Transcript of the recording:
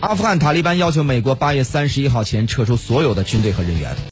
阿富汗塔利班要求美国八月三十一号前撤出所有的军队和人员。